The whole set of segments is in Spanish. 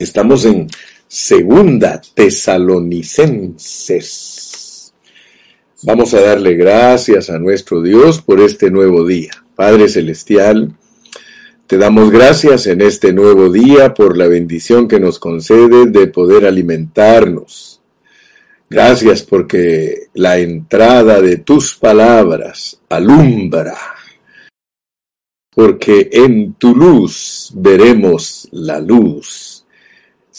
Estamos en Segunda Tesalonicenses. Vamos a darle gracias a nuestro Dios por este nuevo día. Padre Celestial, te damos gracias en este nuevo día por la bendición que nos concedes de poder alimentarnos. Gracias porque la entrada de tus palabras alumbra porque en tu luz veremos la luz.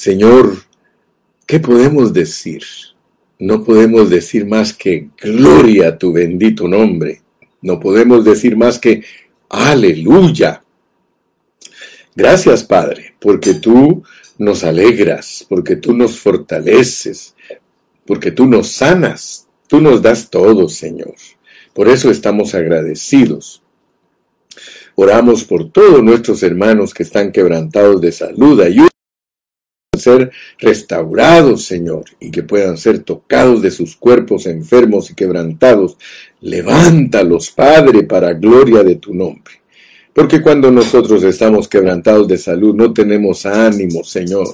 Señor, ¿qué podemos decir? No podemos decir más que gloria a tu bendito nombre. No podemos decir más que aleluya. Gracias, Padre, porque tú nos alegras, porque tú nos fortaleces, porque tú nos sanas, tú nos das todo, Señor. Por eso estamos agradecidos. Oramos por todos nuestros hermanos que están quebrantados de salud. Ayúdanos a ser restaurados, Señor, y que puedan ser tocados de sus cuerpos enfermos y quebrantados. Levántalos, Padre, para gloria de tu nombre. Porque cuando nosotros estamos quebrantados de salud no tenemos ánimo, Señor.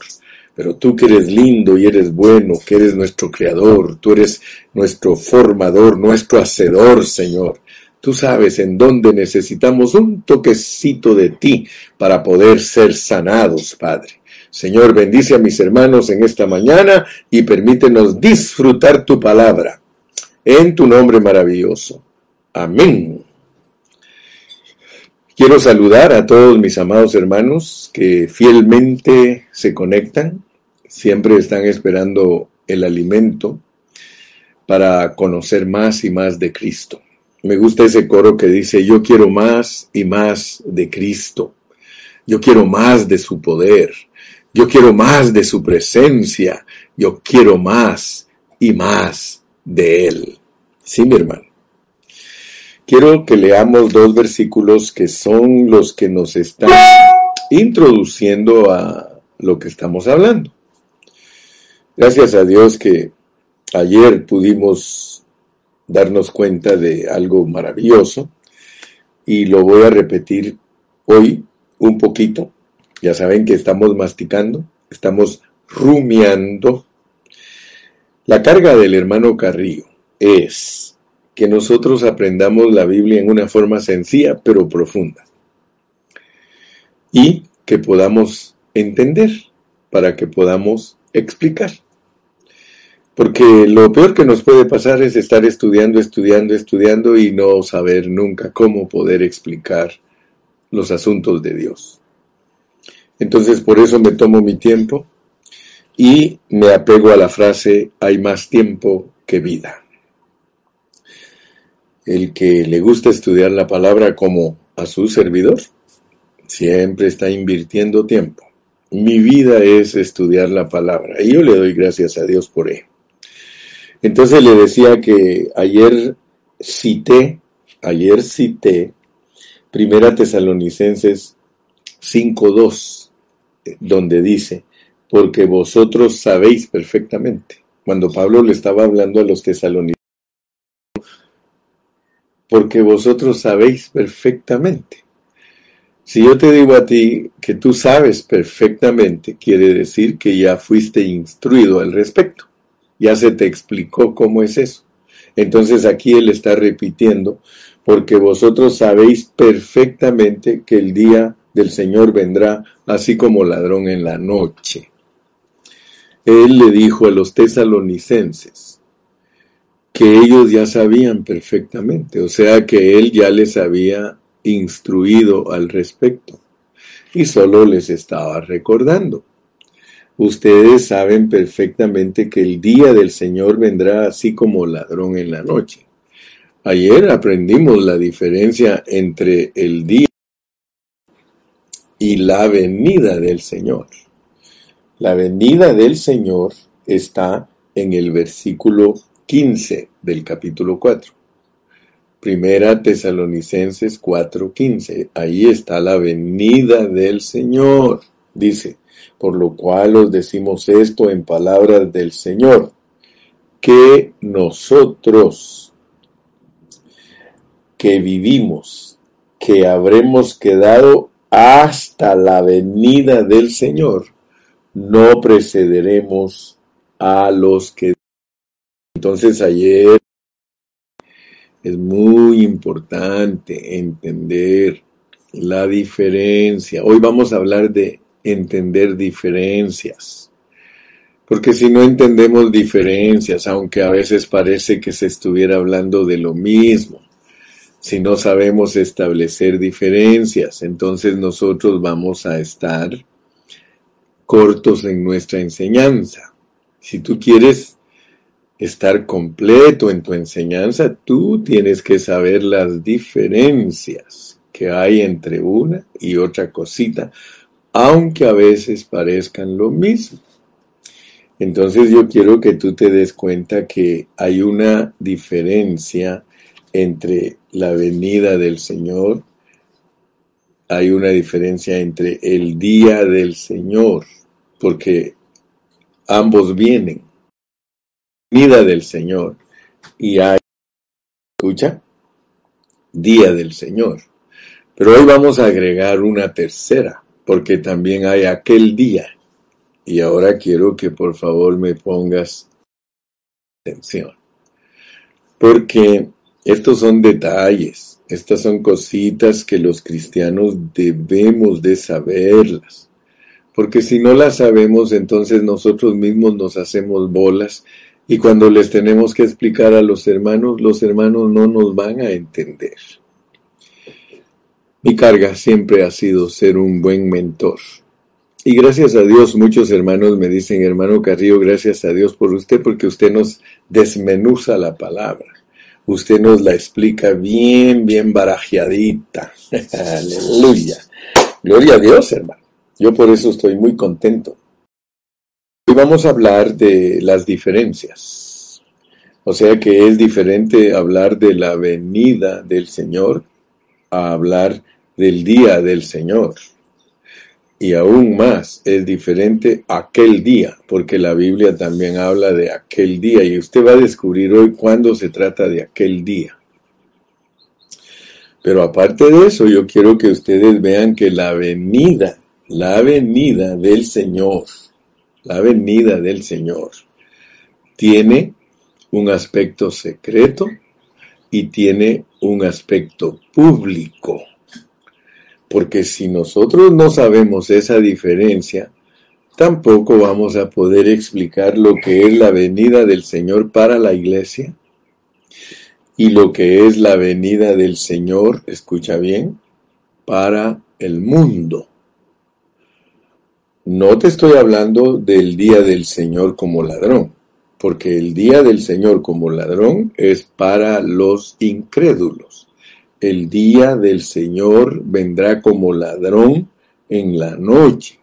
Pero tú que eres lindo y eres bueno, que eres nuestro creador, tú eres nuestro formador, nuestro hacedor, Señor. Tú sabes en dónde necesitamos un toquecito de ti para poder ser sanados, Padre. Señor, bendice a mis hermanos en esta mañana y permítenos disfrutar tu palabra. En tu nombre maravilloso. Amén. Quiero saludar a todos mis amados hermanos que fielmente se conectan, siempre están esperando el alimento para conocer más y más de Cristo. Me gusta ese coro que dice, yo quiero más y más de Cristo. Yo quiero más de su poder. Yo quiero más de su presencia. Yo quiero más y más de Él. Sí, mi hermano. Quiero que leamos dos versículos que son los que nos están introduciendo a lo que estamos hablando. Gracias a Dios que ayer pudimos darnos cuenta de algo maravilloso y lo voy a repetir hoy un poquito. Ya saben que estamos masticando, estamos rumiando. La carga del hermano Carrillo es que nosotros aprendamos la Biblia en una forma sencilla pero profunda y que podamos entender para que podamos explicar. Porque lo peor que nos puede pasar es estar estudiando, estudiando, estudiando y no saber nunca cómo poder explicar los asuntos de Dios. Entonces por eso me tomo mi tiempo y me apego a la frase hay más tiempo que vida. El que le gusta estudiar la palabra como a su servidor, siempre está invirtiendo tiempo. Mi vida es estudiar la palabra y yo le doy gracias a Dios por ello. Entonces le decía que ayer cité, ayer cité Primera Tesalonicenses 5.2, donde dice, porque vosotros sabéis perfectamente. Cuando Pablo le estaba hablando a los tesalonicenses, porque vosotros sabéis perfectamente. Si yo te digo a ti que tú sabes perfectamente, quiere decir que ya fuiste instruido al respecto. Ya se te explicó cómo es eso. Entonces aquí él está repitiendo, porque vosotros sabéis perfectamente que el día del Señor vendrá así como ladrón en la noche. Él le dijo a los tesalonicenses que ellos ya sabían perfectamente, o sea que él ya les había instruido al respecto y solo les estaba recordando. Ustedes saben perfectamente que el día del Señor vendrá así como ladrón en la noche. Ayer aprendimos la diferencia entre el día y la venida del Señor. La venida del Señor está en el versículo 15 del capítulo 4. Primera Tesalonicenses 4:15. Ahí está la venida del Señor. Dice, por lo cual os decimos esto en palabras del Señor, que nosotros que vivimos, que habremos quedado hasta la venida del Señor, no precederemos a los que... Entonces ayer es muy importante entender la diferencia. Hoy vamos a hablar de entender diferencias. Porque si no entendemos diferencias, aunque a veces parece que se estuviera hablando de lo mismo, si no sabemos establecer diferencias, entonces nosotros vamos a estar cortos en nuestra enseñanza. Si tú quieres estar completo en tu enseñanza, tú tienes que saber las diferencias que hay entre una y otra cosita, aunque a veces parezcan lo mismo. Entonces yo quiero que tú te des cuenta que hay una diferencia entre la venida del Señor, hay una diferencia entre el día del Señor porque ambos vienen. Venida del Señor y hay, escucha, día del Señor. Pero hoy vamos a agregar una tercera, porque también hay aquel día. Y ahora quiero que por favor me pongas atención. Porque estos son detalles, estas son cositas que los cristianos debemos de saberlas porque si no la sabemos, entonces nosotros mismos nos hacemos bolas y cuando les tenemos que explicar a los hermanos, los hermanos no nos van a entender. Mi carga siempre ha sido ser un buen mentor. Y gracias a Dios, muchos hermanos me dicen, hermano Carrillo, gracias a Dios por usted, porque usted nos desmenuza la palabra. Usted nos la explica bien, bien barajeadita. Aleluya. Gloria a Dios, hermano. Yo por eso estoy muy contento. Hoy vamos a hablar de las diferencias. O sea que es diferente hablar de la venida del Señor a hablar del día del Señor. Y aún más es diferente aquel día, porque la Biblia también habla de aquel día y usted va a descubrir hoy cuándo se trata de aquel día. Pero aparte de eso, yo quiero que ustedes vean que la venida la venida del Señor, la venida del Señor, tiene un aspecto secreto y tiene un aspecto público. Porque si nosotros no sabemos esa diferencia, tampoco vamos a poder explicar lo que es la venida del Señor para la iglesia y lo que es la venida del Señor, escucha bien, para el mundo. No te estoy hablando del día del Señor como ladrón, porque el día del Señor como ladrón es para los incrédulos. El día del Señor vendrá como ladrón en la noche,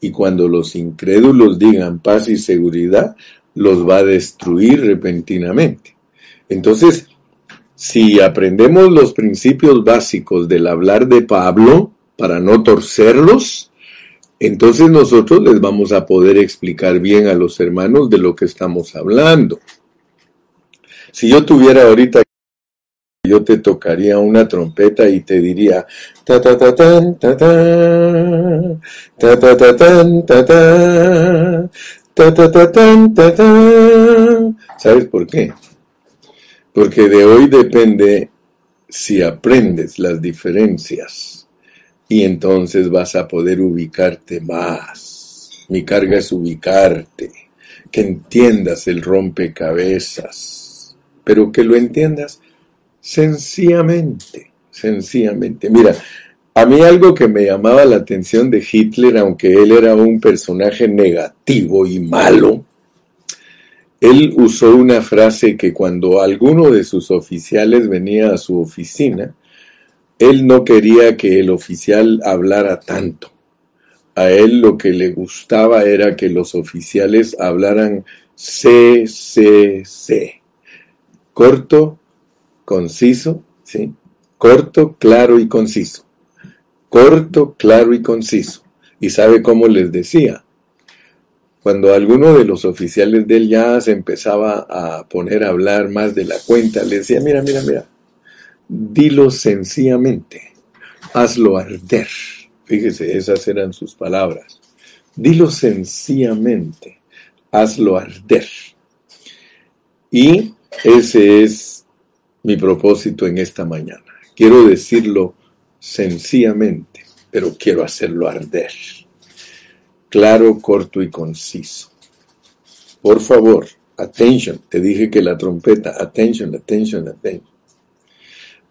y cuando los incrédulos digan paz y seguridad, los va a destruir repentinamente. Entonces, si aprendemos los principios básicos del hablar de Pablo, para no torcerlos, entonces nosotros les vamos a poder explicar bien a los hermanos de lo que estamos hablando. Si yo tuviera ahorita yo te tocaría una trompeta y te diría ta ¿Sabes por qué? Porque de hoy depende si aprendes las diferencias y entonces vas a poder ubicarte más. Mi carga es ubicarte, que entiendas el rompecabezas, pero que lo entiendas sencillamente, sencillamente. Mira, a mí algo que me llamaba la atención de Hitler, aunque él era un personaje negativo y malo, él usó una frase que cuando alguno de sus oficiales venía a su oficina, él no quería que el oficial hablara tanto. A él lo que le gustaba era que los oficiales hablaran C, C, C. Corto, conciso, ¿sí? Corto, claro y conciso. Corto, claro y conciso. ¿Y sabe cómo les decía? Cuando alguno de los oficiales de él ya se empezaba a poner a hablar más de la cuenta, le decía, mira, mira, mira, Dilo sencillamente, hazlo arder. Fíjese, esas eran sus palabras. Dilo sencillamente, hazlo arder. Y ese es mi propósito en esta mañana. Quiero decirlo sencillamente, pero quiero hacerlo arder. Claro, corto y conciso. Por favor, attention. Te dije que la trompeta, attention, attention, attention.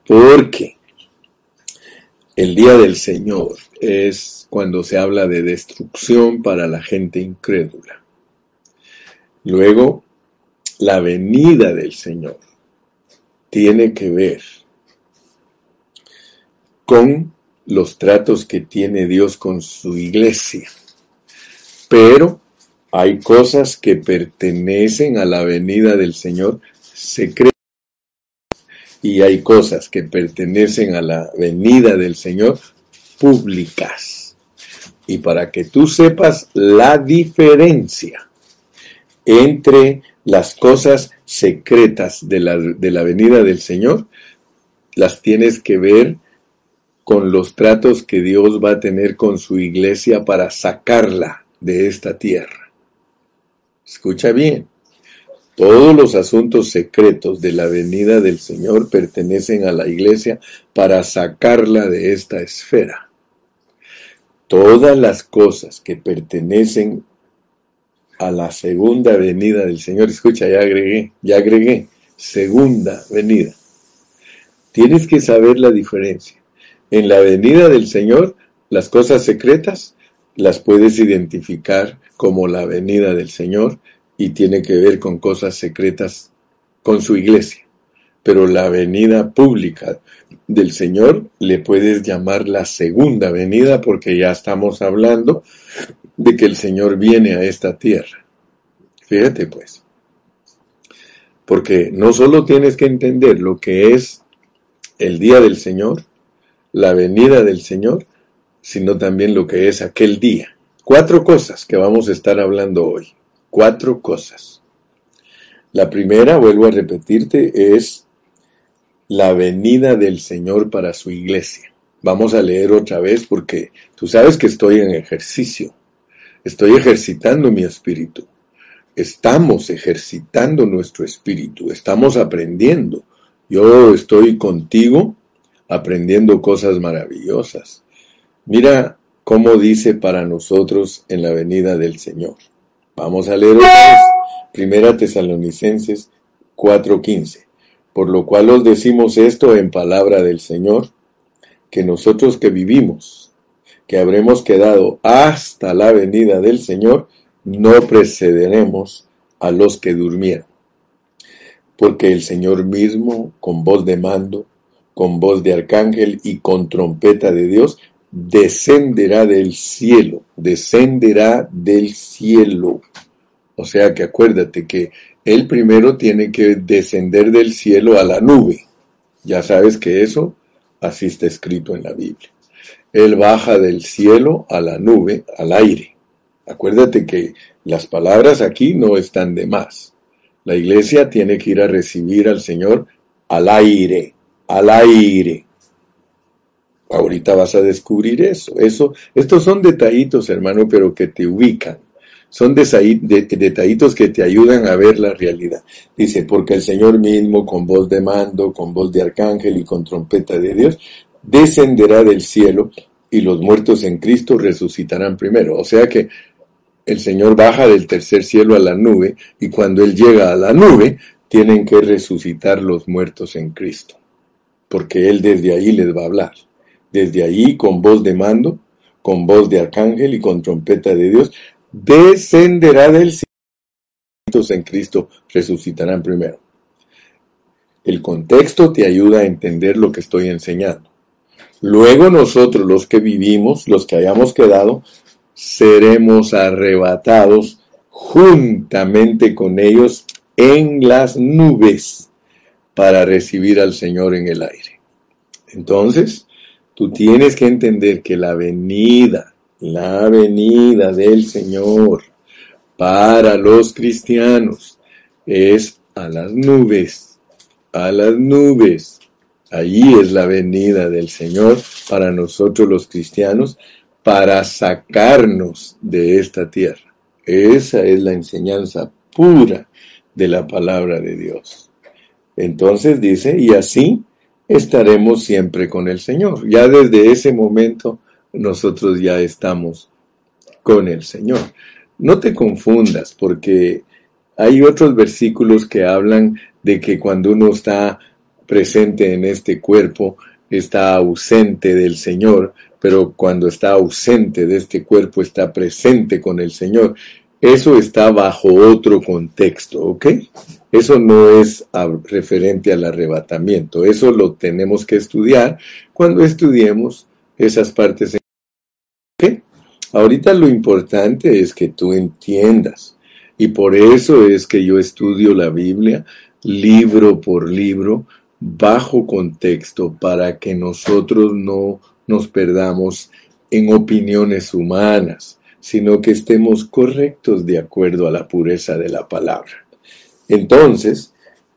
Porque el día del Señor es cuando se habla de destrucción para la gente incrédula. Luego, la venida del Señor tiene que ver con los tratos que tiene Dios con su iglesia. Pero hay cosas que pertenecen a la venida del Señor secretas y hay cosas que pertenecen a la venida del Señor públicas. Y para que tú sepas la diferencia entre las cosas secretas de la, de la venida del Señor, las tienes que ver con los tratos que Dios va a tener con su iglesia para sacarla de esta tierra. Escucha bien, todos los asuntos secretos de la venida del Señor pertenecen a la iglesia para sacarla de esta esfera. Todas las cosas que pertenecen a la segunda venida del Señor, escucha, ya agregué, ya agregué, segunda venida. Tienes que saber la diferencia. En la venida del Señor, las cosas secretas las puedes identificar como la venida del Señor y tiene que ver con cosas secretas con su iglesia. Pero la venida pública del Señor le puedes llamar la segunda venida porque ya estamos hablando de que el Señor viene a esta tierra. Fíjate pues. Porque no solo tienes que entender lo que es el día del Señor, la venida del Señor, sino también lo que es aquel día. Cuatro cosas que vamos a estar hablando hoy. Cuatro cosas. La primera, vuelvo a repetirte, es la venida del Señor para su iglesia. Vamos a leer otra vez porque tú sabes que estoy en ejercicio. Estoy ejercitando mi espíritu. Estamos ejercitando nuestro espíritu. Estamos aprendiendo. Yo estoy contigo aprendiendo cosas maravillosas. Mira cómo dice para nosotros en la venida del Señor. Vamos a leer otra vez. Primera Tesalonicenses 4:15. Por lo cual os decimos esto en palabra del Señor, que nosotros que vivimos, que habremos quedado hasta la venida del Señor, no precederemos a los que durmieron. Porque el Señor mismo, con voz de mando, con voz de arcángel y con trompeta de Dios, descenderá del cielo, descenderá del cielo. O sea que acuérdate que él primero tiene que descender del cielo a la nube. Ya sabes que eso así está escrito en la Biblia. Él baja del cielo a la nube, al aire. Acuérdate que las palabras aquí no están de más. La iglesia tiene que ir a recibir al Señor al aire, al aire. Ahorita vas a descubrir eso. Eso, estos son detallitos, hermano, pero que te ubican. Son detallitos que te ayudan a ver la realidad. Dice, porque el Señor mismo, con voz de mando, con voz de arcángel y con trompeta de Dios, descenderá del cielo y los muertos en Cristo resucitarán primero. O sea que el Señor baja del tercer cielo a la nube y cuando Él llega a la nube, tienen que resucitar los muertos en Cristo porque Él desde ahí les va a hablar. Desde ahí, con voz de mando, con voz de arcángel y con trompeta de Dios, descenderá del cielo. En Cristo resucitarán primero. El contexto te ayuda a entender lo que estoy enseñando. Luego nosotros, los que vivimos, los que hayamos quedado, seremos arrebatados juntamente con ellos en las nubes para recibir al Señor en el aire. Entonces, tú tienes que entender que la venida, la venida del Señor para los cristianos es a las nubes, a las nubes. Allí es la venida del Señor para nosotros los cristianos, para sacarnos de esta tierra. Esa es la enseñanza pura de la palabra de Dios. Entonces dice, y así estaremos siempre con el Señor. Ya desde ese momento nosotros ya estamos con el Señor. No te confundas porque hay otros versículos que hablan de que cuando uno está presente en este cuerpo, está ausente del Señor, pero cuando está ausente de este cuerpo está presente con el Señor. Eso está bajo otro contexto, ¿ok? Eso no es referente al arrebatamiento, eso lo tenemos que estudiar cuando estudiemos esas partes. ¿Ok? Ahorita lo importante es que tú entiendas, y por eso es que yo estudio la Biblia libro por libro, bajo contexto, para que nosotros no nos perdamos en opiniones humanas, sino que estemos correctos de acuerdo a la pureza de la palabra. Entonces,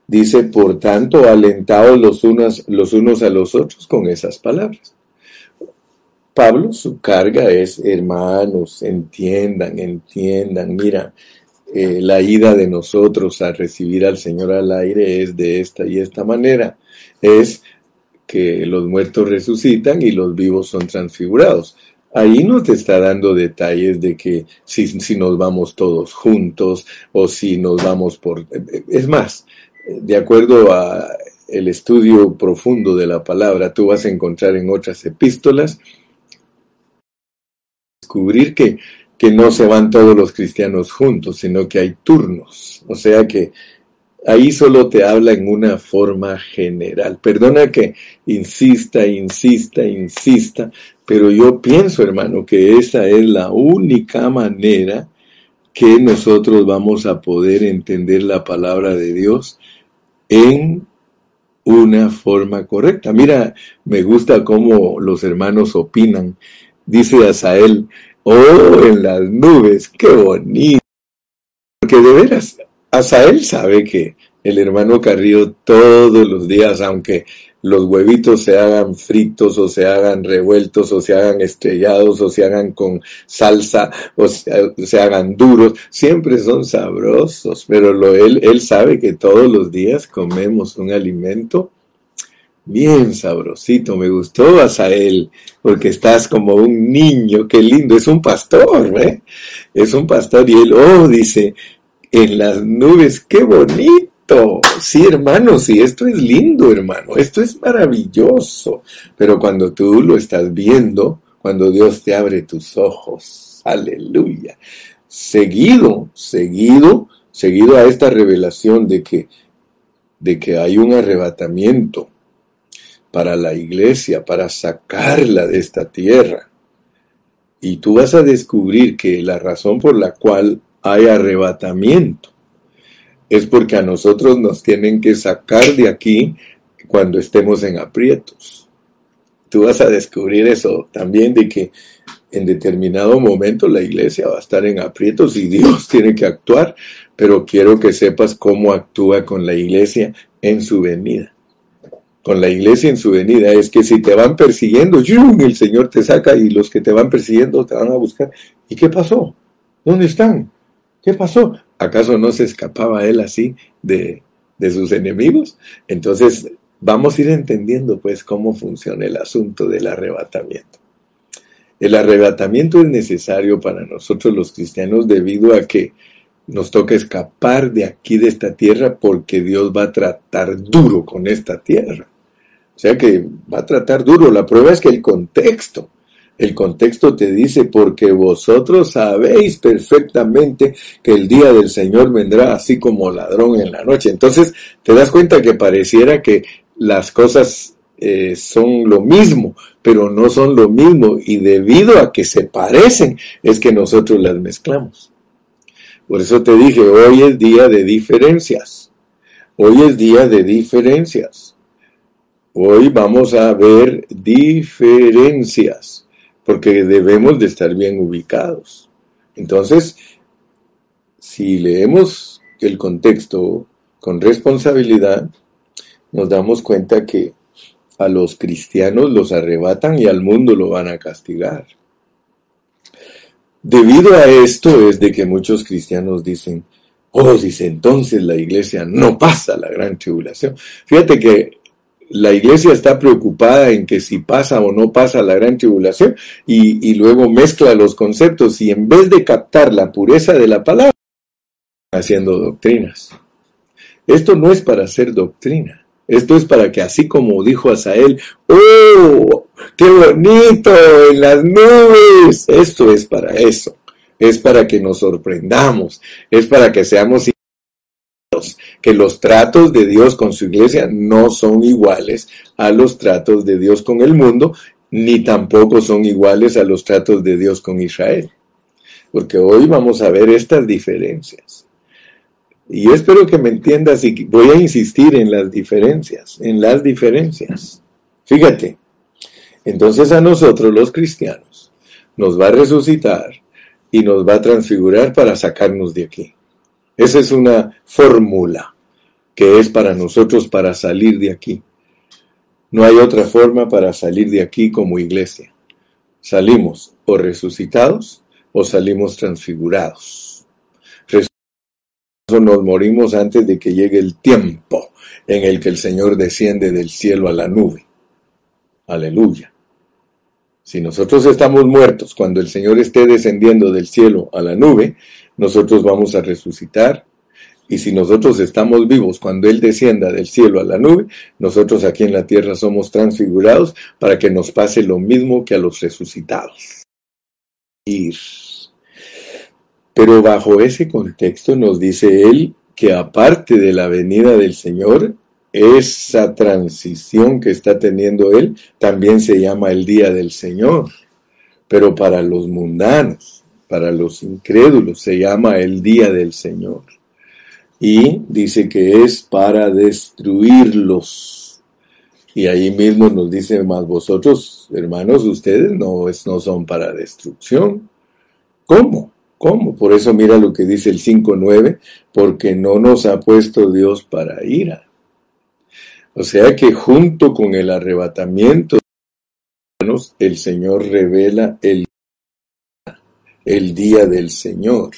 dice, por tanto, alentados los unos, los unos a los otros con esas palabras. Pablo, su carga es, hermanos, entiendan, entiendan, mira, eh, la ida de nosotros a recibir al Señor al aire es de esta y esta manera. Es que los muertos resucitan y los vivos son transfigurados. Ahí no te está dando detalles de que si, si nos vamos todos juntos o si nos vamos por... Es más, de acuerdo a el estudio profundo de la palabra, tú vas a encontrar en otras epístolas descubrir que, que no se van todos los cristianos juntos, sino que hay turnos. O sea que ahí solo te habla en una forma general. Perdona que insista, insista, insista, pero yo pienso, hermano, que esa es la única manera que nosotros vamos a poder entender la palabra de Dios en una forma correcta. Mira, me gusta cómo los hermanos opinan. Dice Asael, oh, en las nubes, qué bonito. Porque de veras, Asael sabe que el hermano Carrillo todos los días, aunque los huevitos se hagan fritos o se hagan revueltos o se hagan estrellados o se hagan con salsa o se, hagan duros, siempre son sabrosos, pero lo, él, él sabe que todos los días comemos un alimento bien sabrosito, me gustó Asael, porque estás como un niño, qué lindo, es un pastor, ¿eh? Es un pastor y él, oh, dice, en las nubes, qué bonito Sí, hermano, sí, esto es lindo, hermano, esto es maravilloso. Pero cuando tú lo estás viendo, cuando Dios te abre tus ojos, aleluya. Seguido, seguido, seguido a esta revelación de que, de que hay un arrebatamiento para la iglesia, para sacarla de esta tierra. Y tú vas a descubrir que la razón por la cual hay arrebatamiento es porque a nosotros nos tienen que sacar de aquí cuando estemos en aprietos. Tú vas a descubrir eso también de que en determinado momento la iglesia va a estar en aprietos y Dios tiene que actuar, pero quiero que sepas cómo actúa con la iglesia en su venida. Con la iglesia en su venida es que si te van persiguiendo, el Señor te saca y los que te van persiguiendo te van a buscar. ¿Y qué pasó? ¿Dónde están? ¿Qué pasó? ¿Acaso no se escapaba él así de, de sus enemigos? Entonces, vamos a ir entendiendo pues cómo funciona el asunto del arrebatamiento. El arrebatamiento es necesario para nosotros los cristianos debido a que nos toca escapar de aquí, de esta tierra, porque Dios va a tratar duro con esta tierra. Sea que va a tratar duro. La prueba es que el contexto el contexto te dice, porque vosotros sabéis perfectamente que el día del Señor vendrá así como ladrón en la noche. Entonces te das cuenta que pareciera que las cosas eh, son lo mismo, pero no son lo mismo y debido a que se parecen es que nosotros las mezclamos. Por eso te dije, hoy es día de diferencias. Hoy es día de diferencias. Hoy vamos a ver diferencias porque debemos de estar bien ubicados. Entonces, si leemos el contexto con responsabilidad, nos damos cuenta que a los cristianos los arrebatan y al mundo lo van a castigar. debido a esto es de que muchos cristianos dicen, oh, dice entonces la iglesia no pasa la gran tribulación. Fíjate que la iglesia está preocupada en que si pasa o no pasa la gran tribulación y, luego mezcla los conceptos y en vez de captar la pureza de la palabra, haciendo doctrinas. Esto no es para hacer doctrina. Esto es para que así como dijo Asael, ¡oh! ¡Qué bonito! En las nubes. Esto es para eso. Es para que nos sorprendamos. Es para que seamos que los tratos de Dios con su iglesia no son iguales a los tratos de Dios con el mundo, ni tampoco son iguales a los tratos de Dios con Israel. Porque hoy vamos a ver estas diferencias. Y espero que me entiendas y voy a insistir en las diferencias, en las diferencias. Fíjate, entonces a nosotros los cristianos nos va a resucitar y nos va a transfigurar para sacarnos de aquí. Esa es una fórmula que es para nosotros para salir de aquí. No hay otra forma para salir de aquí como iglesia. Salimos o resucitados o salimos transfigurados nos morimos antes de que llegue el tiempo en el que el Señor desciende del cielo a la nube. Aleluya. Si nosotros estamos muertos cuando el Señor esté descendiendo del cielo a la nube, nosotros vamos a resucitar. Y si nosotros estamos vivos cuando Él descienda del cielo a la nube, nosotros aquí en la tierra somos transfigurados para que nos pase lo mismo que a los resucitados. Ir. Pero bajo ese contexto nos dice él que aparte de la venida del Señor, esa transición que está teniendo él también se llama el día del Señor. Pero para los mundanos, para los incrédulos, se llama el día del Señor. Y dice que es para destruirlos. Y ahí mismo nos dice más vosotros, hermanos, ustedes no, no son para destrucción. ¿Cómo? ¿Cómo? Por eso mira lo que dice el 5.9, porque no nos ha puesto Dios para ira. O sea que junto con el arrebatamiento, el Señor revela el, el día del Señor.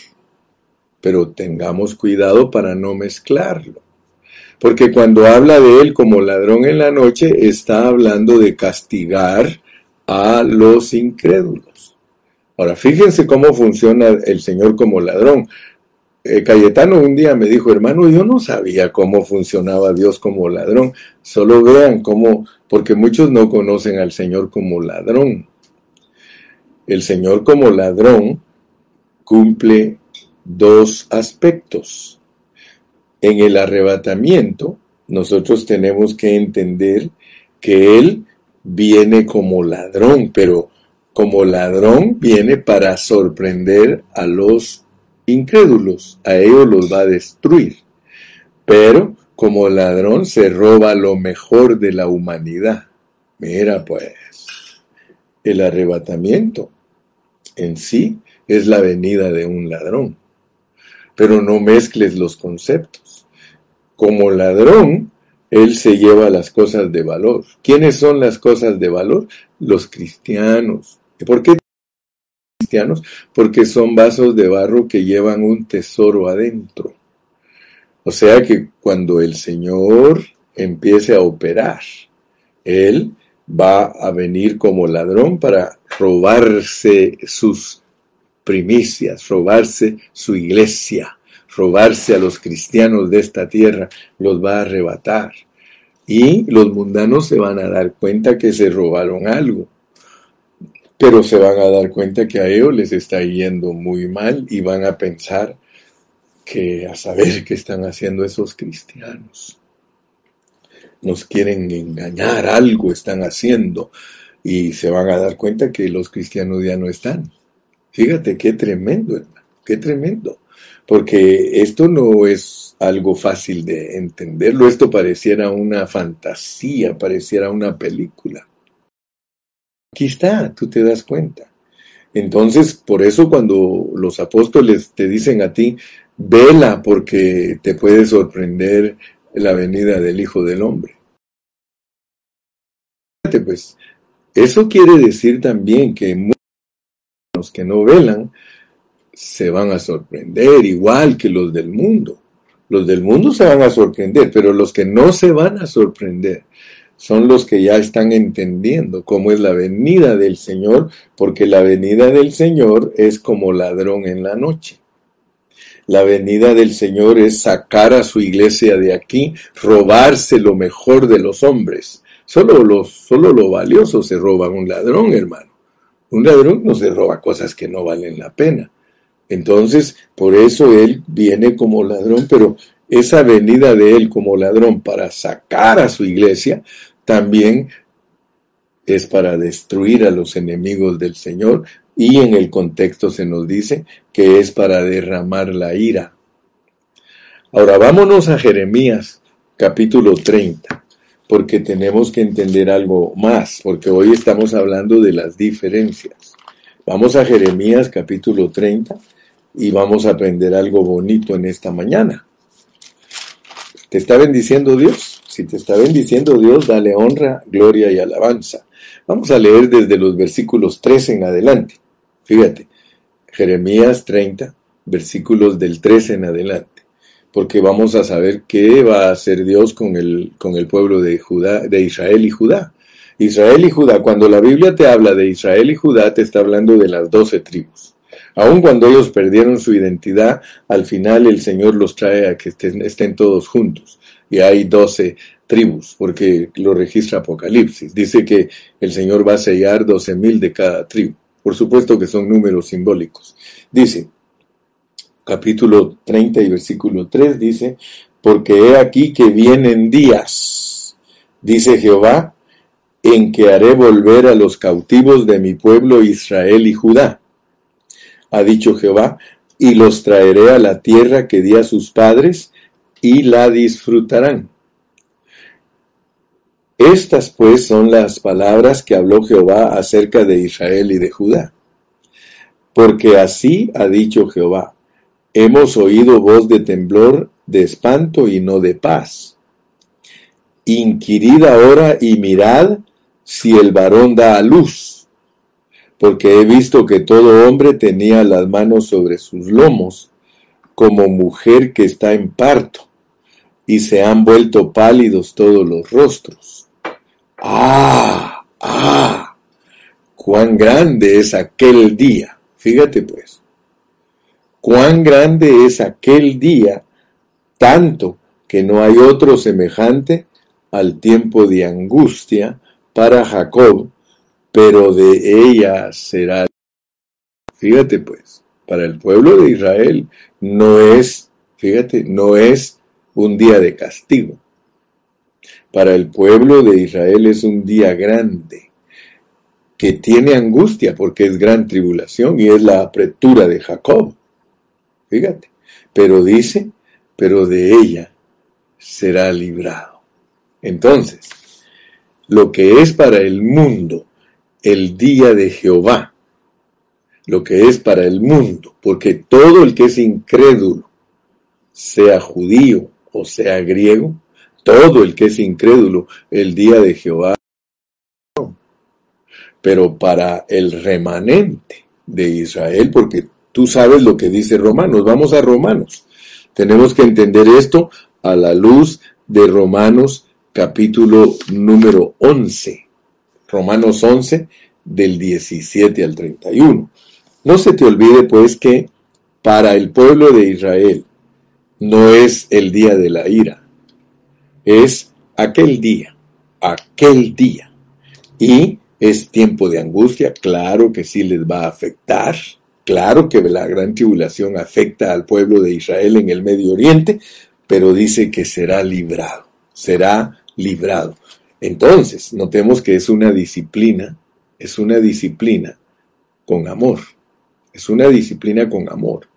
Pero tengamos cuidado para no mezclarlo. Porque cuando habla de él como ladrón en la noche, está hablando de castigar a los incrédulos. Ahora, fíjense cómo funciona el Señor como ladrón. Eh, Cayetano un día me dijo, hermano, yo no sabía cómo funcionaba Dios como ladrón. Solo vean cómo, porque muchos no conocen al Señor como ladrón. El Señor como ladrón cumple dos aspectos. En el arrebatamiento, nosotros tenemos que entender que Él viene como ladrón, pero como ladrón viene para sorprender a los incrédulos, a ellos los va a destruir. Pero como ladrón se roba lo mejor de la humanidad. Mira pues, el arrebatamiento en sí es la venida de un ladrón. Pero no mezcles los conceptos. Como ladrón, él se lleva las cosas de valor. ¿Quiénes son las cosas de valor? Los cristianos, ¿Por qué cristianos? Porque son vasos de barro que llevan un tesoro adentro. O sea que cuando el Señor empiece a operar, Él va a venir como ladrón para robarse sus primicias, robarse su iglesia, robarse a los cristianos de esta tierra, los va a arrebatar. Y los mundanos se van a dar cuenta que se robaron algo pero se van a dar cuenta que a ellos les está yendo muy mal y van a pensar que a saber qué están haciendo esos cristianos. Nos quieren engañar, algo están haciendo y se van a dar cuenta que los cristianos ya no están. Fíjate qué tremendo, hermano, qué tremendo. Porque esto no es algo fácil de entenderlo, esto pareciera una fantasía, pareciera una película. Aquí está, tú te das cuenta. Entonces, por eso cuando los apóstoles te dicen a ti, vela porque te puede sorprender la venida del Hijo del Hombre. Pues, eso quiere decir también que muchos que no velan se van a sorprender, igual que los del mundo. Los del mundo se van a sorprender, pero los que no se van a sorprender son los que ya están entendiendo cómo es la venida del Señor, porque la venida del Señor es como ladrón en la noche. La venida del Señor es sacar a su iglesia de aquí, robarse lo mejor de los hombres. Solo, los, solo lo valioso se roba un ladrón, hermano. Un ladrón no se roba cosas que no valen la pena. Entonces, por eso Él viene como ladrón, pero esa venida de Él como ladrón para sacar a su iglesia también es para destruir a los enemigos del Señor y en el contexto se nos dice que es para derramar la ira. Ahora vámonos a Jeremías capítulo 30, porque tenemos que entender algo más, porque hoy estamos hablando de las diferencias. Vamos a Jeremías capítulo 30 y vamos a aprender algo bonito en esta mañana. ¿Te está bendiciendo Dios? Si te está bendiciendo Dios, dale honra, gloria y alabanza. Vamos a leer desde los versículos 3 en adelante. Fíjate, Jeremías 30, versículos del 3 en adelante. Porque vamos a saber qué va a hacer Dios con el, con el pueblo de, Judá, de Israel y Judá. Israel y Judá, cuando la Biblia te habla de Israel y Judá, te está hablando de las doce tribus. Aun cuando ellos perdieron su identidad, al final el Señor los trae a que estén, todos juntos. Y hay doce tribus, porque lo registra Apocalipsis. Dice que el Señor va a sellar doce mil de cada tribu. Por supuesto que son números simbólicos. Dice, capítulo 30 y versículo 3 dice, porque he aquí que vienen días, dice Jehová, en que haré volver a los cautivos de mi pueblo Israel y Judá ha dicho Jehová, y los traeré a la tierra que di a sus padres, y la disfrutarán. Estas pues son las palabras que habló Jehová acerca de Israel y de Judá. Porque así ha dicho Jehová, hemos oído voz de temblor, de espanto y no de paz. Inquirid ahora y mirad si el varón da a luz porque he visto que todo hombre tenía las manos sobre sus lomos, como mujer que está en parto, y se han vuelto pálidos todos los rostros. ¡Ah! ¡Ah! ¡Cuán grande es aquel día! Fíjate pues, cuán grande es aquel día, tanto que no hay otro semejante al tiempo de angustia para Jacob, pero de ella será. Fíjate pues, para el pueblo de Israel no es, fíjate, no es un día de castigo. Para el pueblo de Israel es un día grande, que tiene angustia porque es gran tribulación y es la apretura de Jacob. Fíjate, pero dice, pero de ella será librado. Entonces, lo que es para el mundo el día de Jehová, lo que es para el mundo, porque todo el que es incrédulo, sea judío o sea griego, todo el que es incrédulo, el día de Jehová. Pero para el remanente de Israel, porque tú sabes lo que dice Romanos, vamos a Romanos. Tenemos que entender esto a la luz de Romanos capítulo número 11. Romanos 11, del 17 al 31. No se te olvide pues que para el pueblo de Israel no es el día de la ira, es aquel día, aquel día. Y es tiempo de angustia, claro que sí les va a afectar, claro que la gran tribulación afecta al pueblo de Israel en el Medio Oriente, pero dice que será librado, será librado. Entonces, notemos que es una disciplina, es una disciplina con amor, es una disciplina con amor.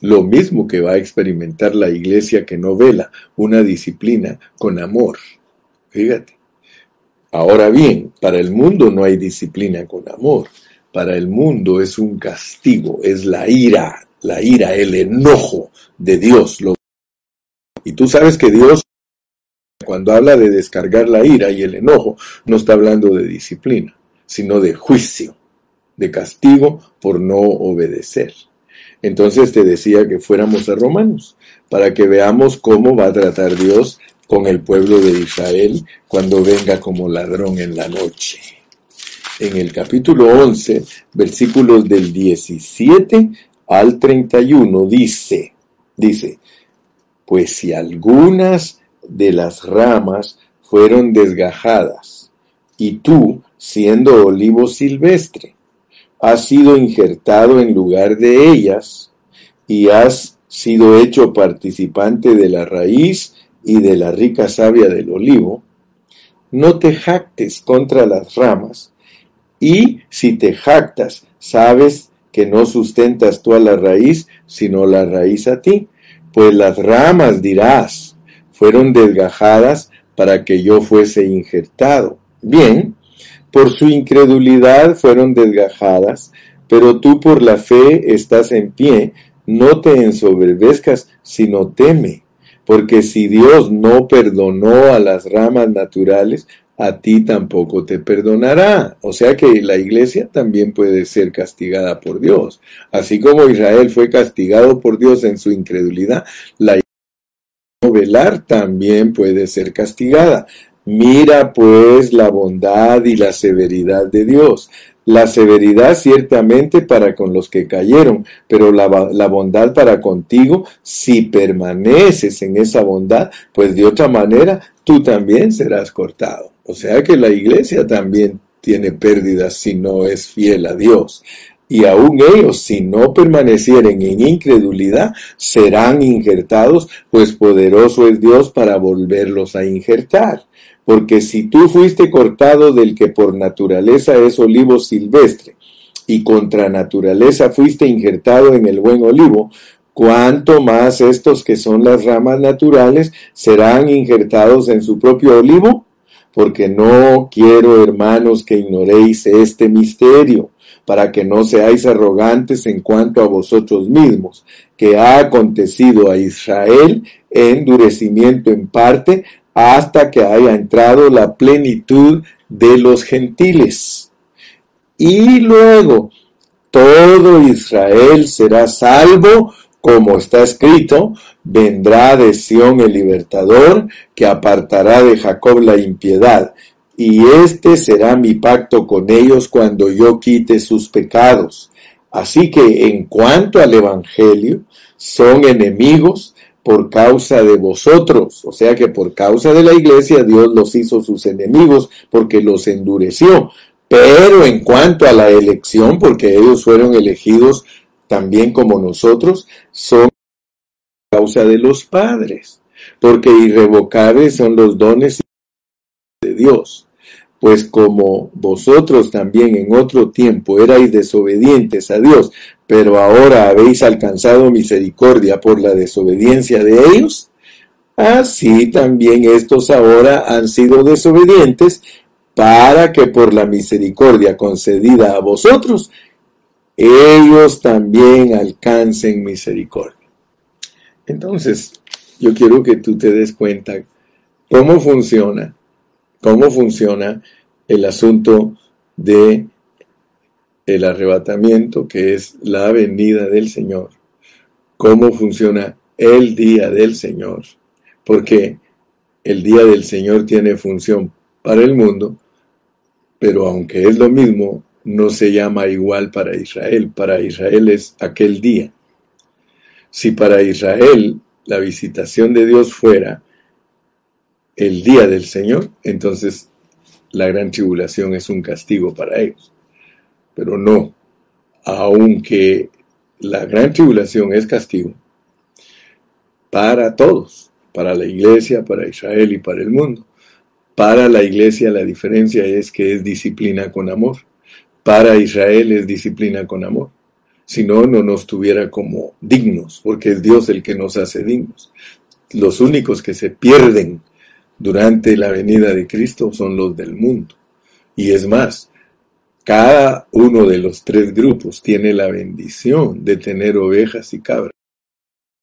Lo mismo que va a experimentar la iglesia que no vela, una disciplina con amor. Fíjate. Ahora bien, para el mundo no hay disciplina con amor. Para el mundo es un castigo, es la ira, la ira, el enojo de Dios. Y tú sabes que Dios cuando habla de descargar la ira y el enojo, no está hablando de disciplina, sino de juicio. de castigo por no obedecer. Entonces te decía que fuéramos a Romanos, para que veamos cómo va a tratar Dios con el pueblo de Israel cuando venga como ladrón en la noche. En el capítulo 11, versículos del 17 al 31 dice, dice, pues si algunas de las ramas fueron desgajadas, y tú, siendo olivo silvestre, has sido injertado en lugar de ellas, y has sido hecho participante de la raíz y de la rica savia del olivo, no te jactes contra las ramas, y si te jactas, sabes que no sustentas tú a la raíz, sino la raíz a ti, pues las ramas, dirás, fueron desgajadas para que yo fuese injertado. Bien, por su incredulidad fueron desgajadas, pero tú por la fe estás en pie, no te ensoberbezcas, sino teme, porque si Dios no perdonó a las ramas naturales, a ti tampoco te perdonará. O sea que la iglesia también puede ser castigada por Dios. Así como Israel fue castigado por Dios en su incredulidad, la velar también puede ser castigada. Mira pues la bondad y la severidad de Dios. La severidad ciertamente para con los que cayeron, pero la, bondad para contigo, si permaneces en esa bondad, pues de otra manera tú también serás cortado. O sea que la iglesia también tiene pérdidas si no es fiel a Dios. Y aun ellos, si no permanecieren en incredulidad, serán injertados, pues poderoso es Dios para volverlos a injertar. Porque si tú fuiste cortado del que por naturaleza es olivo silvestre, y contra naturaleza fuiste injertado en el buen olivo, cuánto más estos que son las ramas naturales serán injertados en su propio olivo porque no quiero, hermanos, que ignoréis este misterio, para que no seáis arrogantes en cuanto a vosotros mismos, que ha acontecido a Israel endurecimiento en parte hasta que haya entrado la plenitud de los gentiles. Y luego todo Israel será salvo como está escrito, vendrá de Sión el libertador, que apartará de Jacob la impiedad, y este será mi pacto con ellos cuando yo quite sus pecados. Así que en cuanto al Evangelio, son enemigos por causa de vosotros, o sea que por causa de la iglesia Dios los hizo sus enemigos porque los endureció. Pero en cuanto a la elección, porque ellos fueron elegidos también como nosotros, son causa de los padres, porque irrevocables son los dones de Dios. Pues como vosotros también en otro tiempo erais desobedientes a Dios, pero ahora habéis alcanzado misericordia por la desobediencia de ellos, así también estos ahora han sido desobedientes para que por la misericordia concedida a vosotros ellos también alcancen misericordia. Entonces, yo quiero que tú te des cuenta cómo funciona, cómo funciona el asunto de el arrebatamiento, que es la venida del Señor, cómo funciona el día del Señor, porque el día del Señor tiene función para el mundo, pero aunque es lo mismo, no se llama igual para Israel. Para Israel es aquel día. Si para Israel la visitación de Dios fuera el día del Señor, entonces la gran tribulación es un castigo para ellos. Pero no, aunque la gran tribulación es castigo para todos, para la iglesia, para Israel y para el mundo. Para la iglesia la diferencia es que es disciplina con amor para Israel es disciplina con amor. Si no, no nos tuviera como dignos, porque es Dios el que nos hace dignos. Los únicos que se pierden durante la venida de Cristo son los del mundo. Y es más, cada uno de los tres grupos tiene la bendición de tener ovejas y cabras.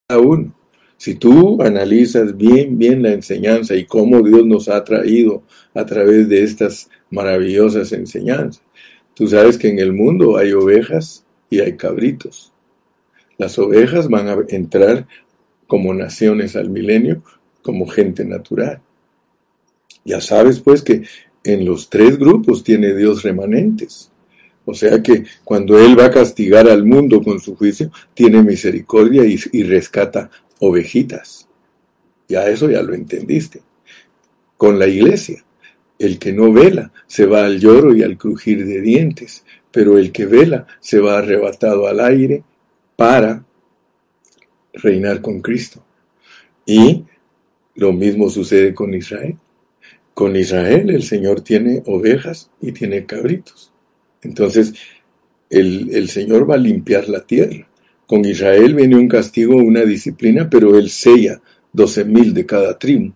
Cada uno. Si tú analizas bien, bien la enseñanza y cómo Dios nos ha traído a través de estas maravillosas enseñanzas, Tú sabes que en el mundo hay ovejas y hay cabritos. Las ovejas van a entrar como naciones al milenio, como gente natural. Ya sabes pues que en los tres grupos tiene Dios remanentes. O sea que cuando Él va a castigar al mundo con su juicio, tiene misericordia y, rescata ovejitas. Ya eso ya lo entendiste. Con la iglesia, el que no vela se va al lloro y al crujir de dientes, pero el que vela se va arrebatado al aire para reinar con Cristo. Y lo mismo sucede con Israel. Con Israel el Señor tiene ovejas y tiene cabritos. Entonces el, Señor va a limpiar la tierra. Con Israel viene un castigo, una disciplina, pero Él sella doce mil de cada tribu,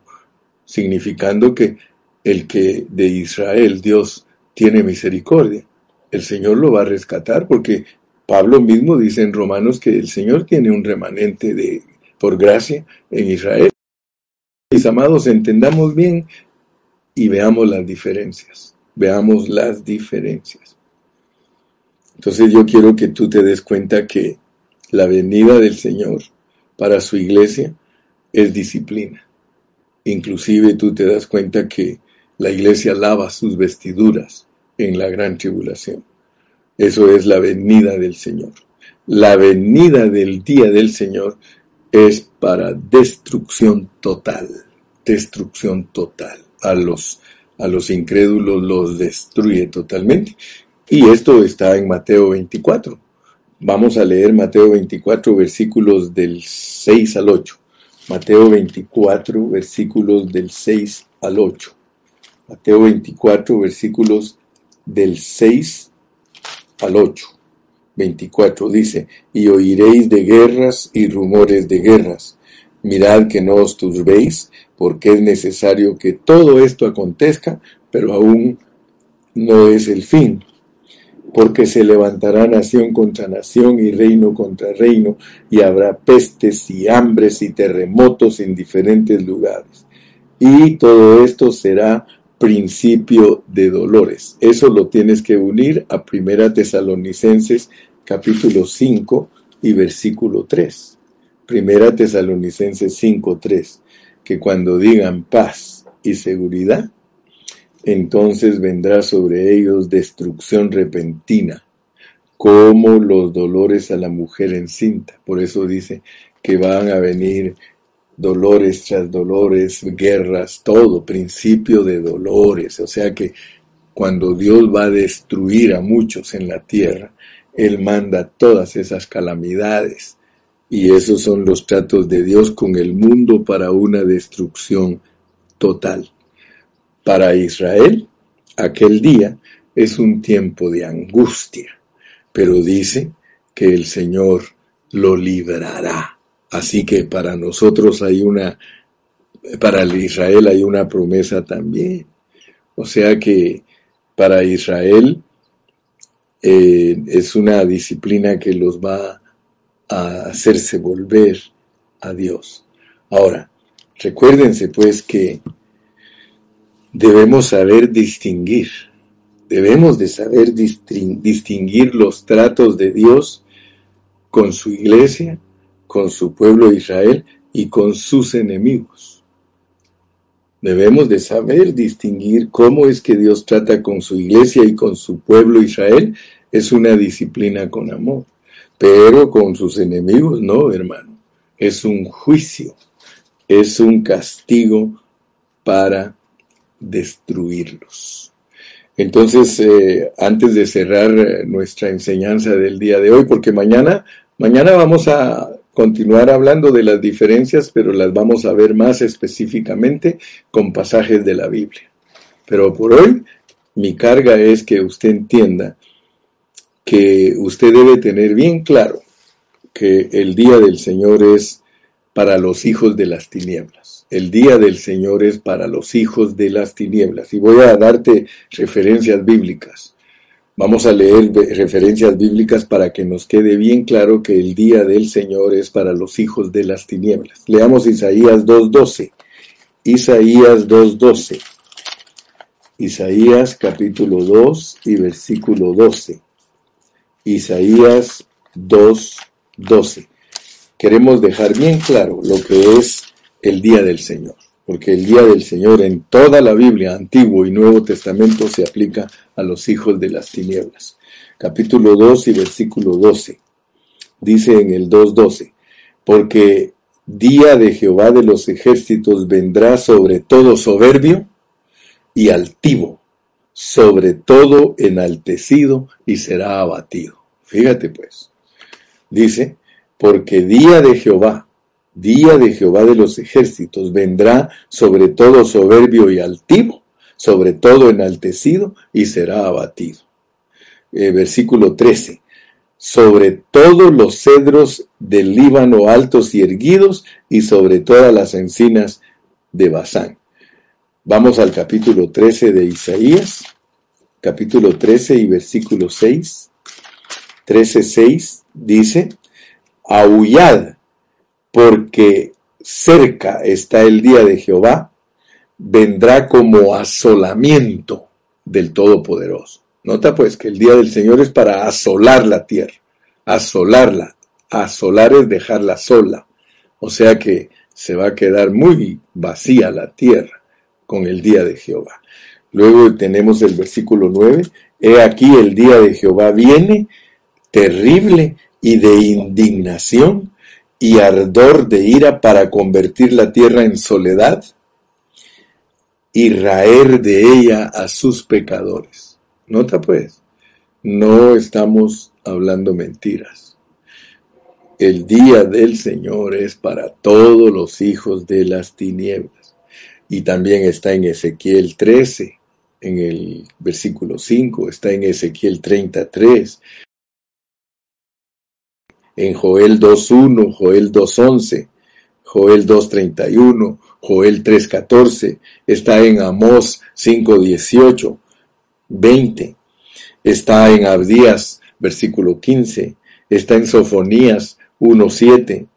significando que el que de Israel Dios tiene misericordia, el Señor lo va a rescatar porque Pablo mismo dice en Romanos que el Señor tiene un remanente de por gracia en Israel. Mis amados, entendamos bien y veamos las diferencias. Veamos las diferencias. Entonces yo quiero que tú te des cuenta que la venida del Señor para su iglesia es disciplina. Inclusive tú te das cuenta que la iglesia lava sus vestiduras en la gran tribulación. Eso es la venida del Señor. La venida del día del Señor es para destrucción total, destrucción total a los, a los incrédulos los destruye totalmente. Y esto está en Mateo 24. Vamos a leer Mateo 24, versículos del 6 al 8. Mateo 24, versículos del 6 al 8. Mateo 24, versículos del 6 al 8. 24 dice, y oiréis de guerras y rumores de guerras. Mirad que no os turbéis, porque es necesario que todo esto acontezca, pero aún no es el fin, porque se levantará nación contra nación y reino contra reino, y habrá pestes y hambres y terremotos en diferentes lugares. Y todo esto será principio de dolores. Eso lo tienes que unir a Primera Tesalonicenses capítulo 5 y versículo 3. Primera Tesalonicenses 5, 3 que cuando digan paz y seguridad, entonces vendrá sobre ellos destrucción repentina, como los dolores a la mujer encinta. Por eso dice que van a venir dolores tras dolores, guerras, todo, principio de dolores. O sea que cuando Dios va a destruir a muchos en la tierra, Él manda todas esas calamidades y esos son los tratos de Dios con el mundo para una destrucción total. Para Israel, aquel día es un tiempo de angustia, pero dice que el Señor lo librará. Así que para nosotros hay una, para Israel hay una promesa también. O sea que para Israel eh, es una disciplina que los va a hacerse volver a Dios. Ahora, recuérdense pues que debemos saber distinguir, debemos de saber distinguir los tratos de Dios con su iglesia, con su pueblo Israel y con sus enemigos. Debemos de saber distinguir cómo es que Dios trata con su iglesia y con su pueblo Israel. Es una disciplina con amor. Pero con sus enemigos no, hermano. Es un juicio, es un castigo para destruirlos. Entonces, eh, antes de cerrar eh, nuestra enseñanza del día de hoy, porque mañana, mañana vamos a continuar hablando de las diferencias, pero las vamos a ver más específicamente con pasajes de la Biblia. Pero por hoy, mi carga es que usted entienda que usted debe tener bien claro que el día del Señor es para los hijos de las tinieblas. El día del Señor es para los hijos de las tinieblas. Y voy a darte referencias bíblicas. Vamos a leer referencias bíblicas para que nos quede bien claro que el día del Señor es para los hijos de las tinieblas. Leamos Isaías 2.12. Isaías 2.12. Isaías capítulo 2 y versículo 12. Isaías 2, 12. Queremos dejar bien claro lo que es el día del Señor, porque el día del Señor en toda la Biblia, Antiguo y Nuevo Testamento, se aplica a los hijos de las tinieblas. Capítulo 2 y versículo 12. Dice en el 2.12, porque día de Jehová de los ejércitos vendrá sobre todo soberbio y altivo, sobre todo enaltecido y será abatido. Fíjate pues, dice, porque día de Jehová día de Jehová de los ejércitos, vendrá sobre todo soberbio y altivo, sobre todo enaltecido y será abatido. Eh, versículo 13. Sobre todos los cedros del Líbano altos y erguidos y sobre todas las encinas de Basán. Vamos al capítulo 13 de Isaías, capítulo 13 y versículo 6. 13, 6 dice, Aullad porque cerca está el día de Jehová, vendrá como asolamiento del Todopoderoso. Nota pues que el día del Señor es para asolar la tierra, asolarla. Asolar es dejarla sola. O sea que se va a quedar muy vacía la tierra con el día de Jehová. Luego tenemos el versículo 9. He aquí el día de Jehová viene, terrible y de indignación, y ardor de ira para convertir la tierra en soledad y raer de ella a sus pecadores. Nota pues, no estamos hablando mentiras. El día del Señor es para todos los hijos de las tinieblas. Y también está en Ezequiel 13, en el versículo 5, está en Ezequiel 33, en Joel 2.1, Joel 2.11, Joel 2.31, Joel 3.14, está en Amós 5.18, 20, está en Abdías versículo 15, está en Sofonías 1.7,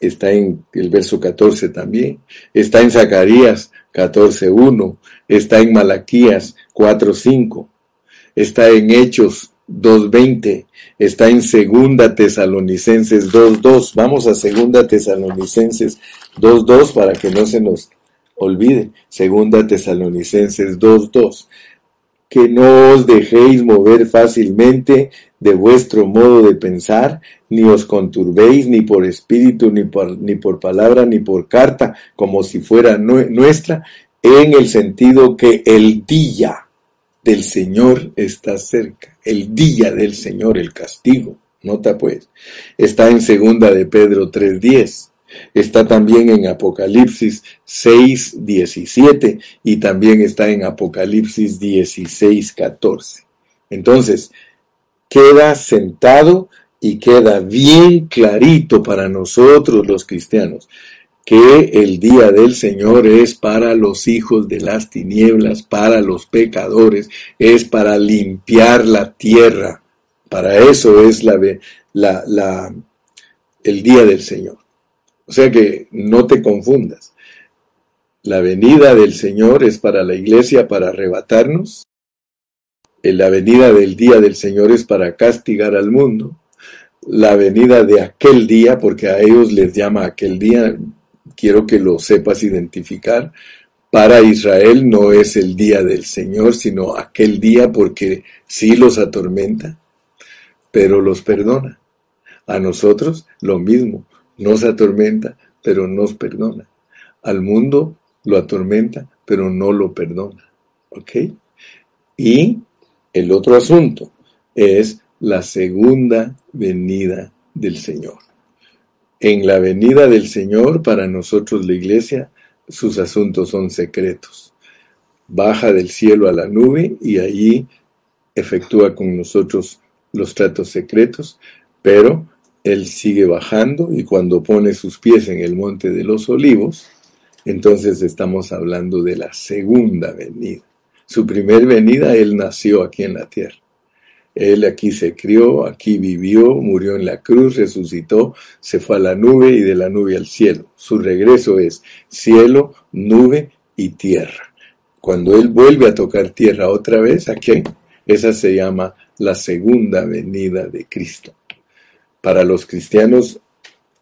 está en el verso 14 también, está en Zacarías 14.1, está en Malaquías 4.5, está en Hechos 2.20, está en Segunda Tesalonicenses 2.2. Vamos a Segunda Tesalonicenses 2.2 para que no se nos olvide. Segunda Tesalonicenses 2.2. Que no os dejéis mover fácilmente de vuestro modo de pensar, ni os conturbéis ni por espíritu, ni por, ni por palabra, ni por carta, como si fuera nuestra, en el sentido que el día del Señor está cerca, el día del Señor, el castigo. Nota pues, está en segunda de Pedro 3.10, está también en Apocalipsis 6.17 y también está en Apocalipsis 16.14. Entonces, queda sentado y queda bien clarito para nosotros los cristianos que el día del Señor es para los hijos de las tinieblas, para los pecadores, es para limpiar la tierra. Para eso es la, el día del Señor. O sea que no te confundas. La venida del Señor es para la iglesia para arrebatarnos. La venida del día del Señor es para castigar al mundo. La venida de aquel día, porque a ellos les llama aquel día, quiero que lo sepas identificar. Para Israel no es el día del Señor, sino aquel día porque sí los atormenta, pero los perdona. A nosotros lo mismo, nos atormenta, pero nos perdona. Al mundo lo atormenta, pero no lo perdona. ¿Ok? Y el otro asunto es la segunda venida del Señor. En la venida del Señor, para nosotros la iglesia, sus asuntos son secretos. Baja del cielo a la nube y allí efectúa con nosotros los tratos secretos, pero Él sigue bajando y cuando pone sus pies en el monte de los olivos, entonces estamos hablando de la segunda venida. Su primer venida, Él nació aquí en la tierra. Él aquí se crió, aquí vivió, murió en la cruz, resucitó, se fue a la nube y de la nube al cielo. Su regreso es cielo, nube y tierra. cuando Él vuelve a tocar tierra otra vez, ¿a quién? Esa se llama la segunda venida de Cristo. Para los cristianos,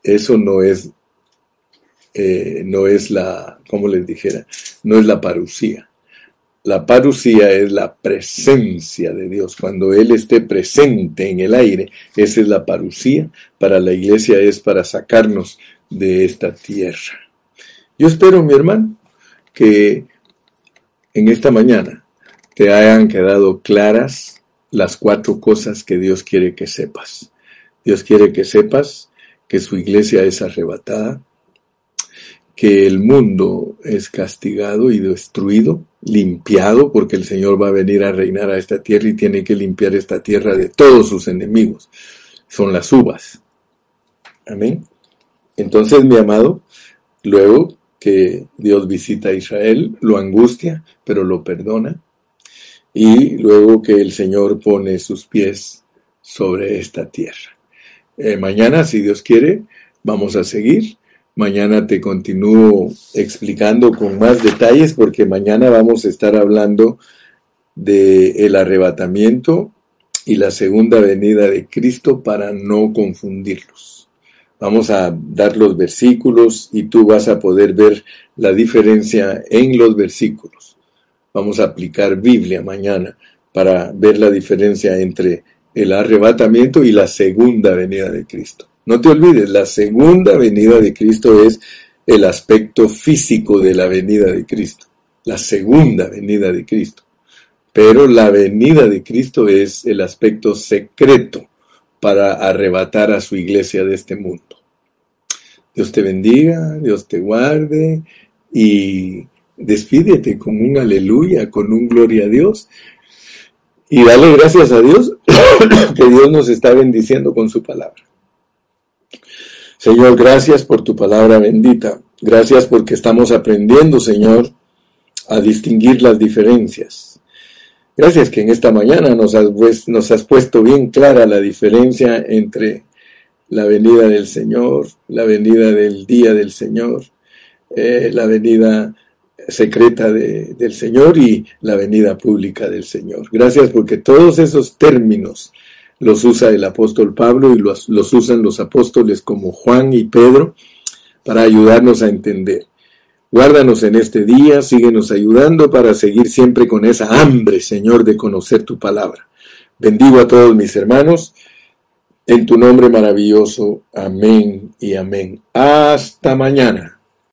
eso no es, eh, no es la, como les dijera, no es la parucía. La parucía es la presencia de Dios. Cuando Él esté presente en el aire, esa es la parucía. Para la iglesia es para sacarnos de esta tierra. Yo espero, mi hermano, que en esta mañana te hayan quedado claras las cuatro cosas que Dios quiere que sepas. Dios quiere que sepas que su iglesia es arrebatada, que el mundo es castigado y destruido, limpiado, porque el Señor va a venir a reinar a esta tierra y tiene que limpiar esta tierra de todos sus enemigos. Son las uvas. Amén. Entonces, mi amado, luego que Dios visita a Israel, lo angustia, pero lo perdona. Y luego que el Señor pone sus pies sobre esta tierra. Eh, mañana, si Dios quiere, vamos a seguir Mañana te continúo explicando con más detalles porque mañana vamos a estar hablando de el arrebatamiento y la segunda venida de Cristo para no confundirlos. Vamos a dar los versículos y tú vas a poder ver la diferencia en los versículos. Vamos a aplicar Biblia mañana para ver la diferencia entre el arrebatamiento y la segunda venida de Cristo. No te olvides, la segunda venida de Cristo es el aspecto físico de la venida de Cristo. La segunda venida de Cristo. Pero la venida de Cristo es el aspecto secreto para arrebatar a su iglesia de este mundo. Dios te bendiga, Dios te guarde y despídete con un aleluya, con un gloria a Dios y dale gracias a Dios que Dios nos está bendiciendo con su palabra. Señor, gracias por tu palabra bendita. Gracias porque estamos aprendiendo, Señor, a distinguir las diferencias. Gracias que en esta mañana nos has, puesto bien clara la diferencia entre la venida del Señor, la venida del día del Señor, eh, la venida secreta del Señor y la venida pública del Señor. Gracias porque todos esos términos los usa el apóstol Pablo y los, usan los apóstoles como Juan y Pedro para ayudarnos a entender. Guárdanos en este día, síguenos ayudando para seguir siempre con esa hambre, Señor, de conocer tu palabra. Bendigo a todos mis hermanos, en tu nombre maravilloso. Amén y amén. Hasta mañana.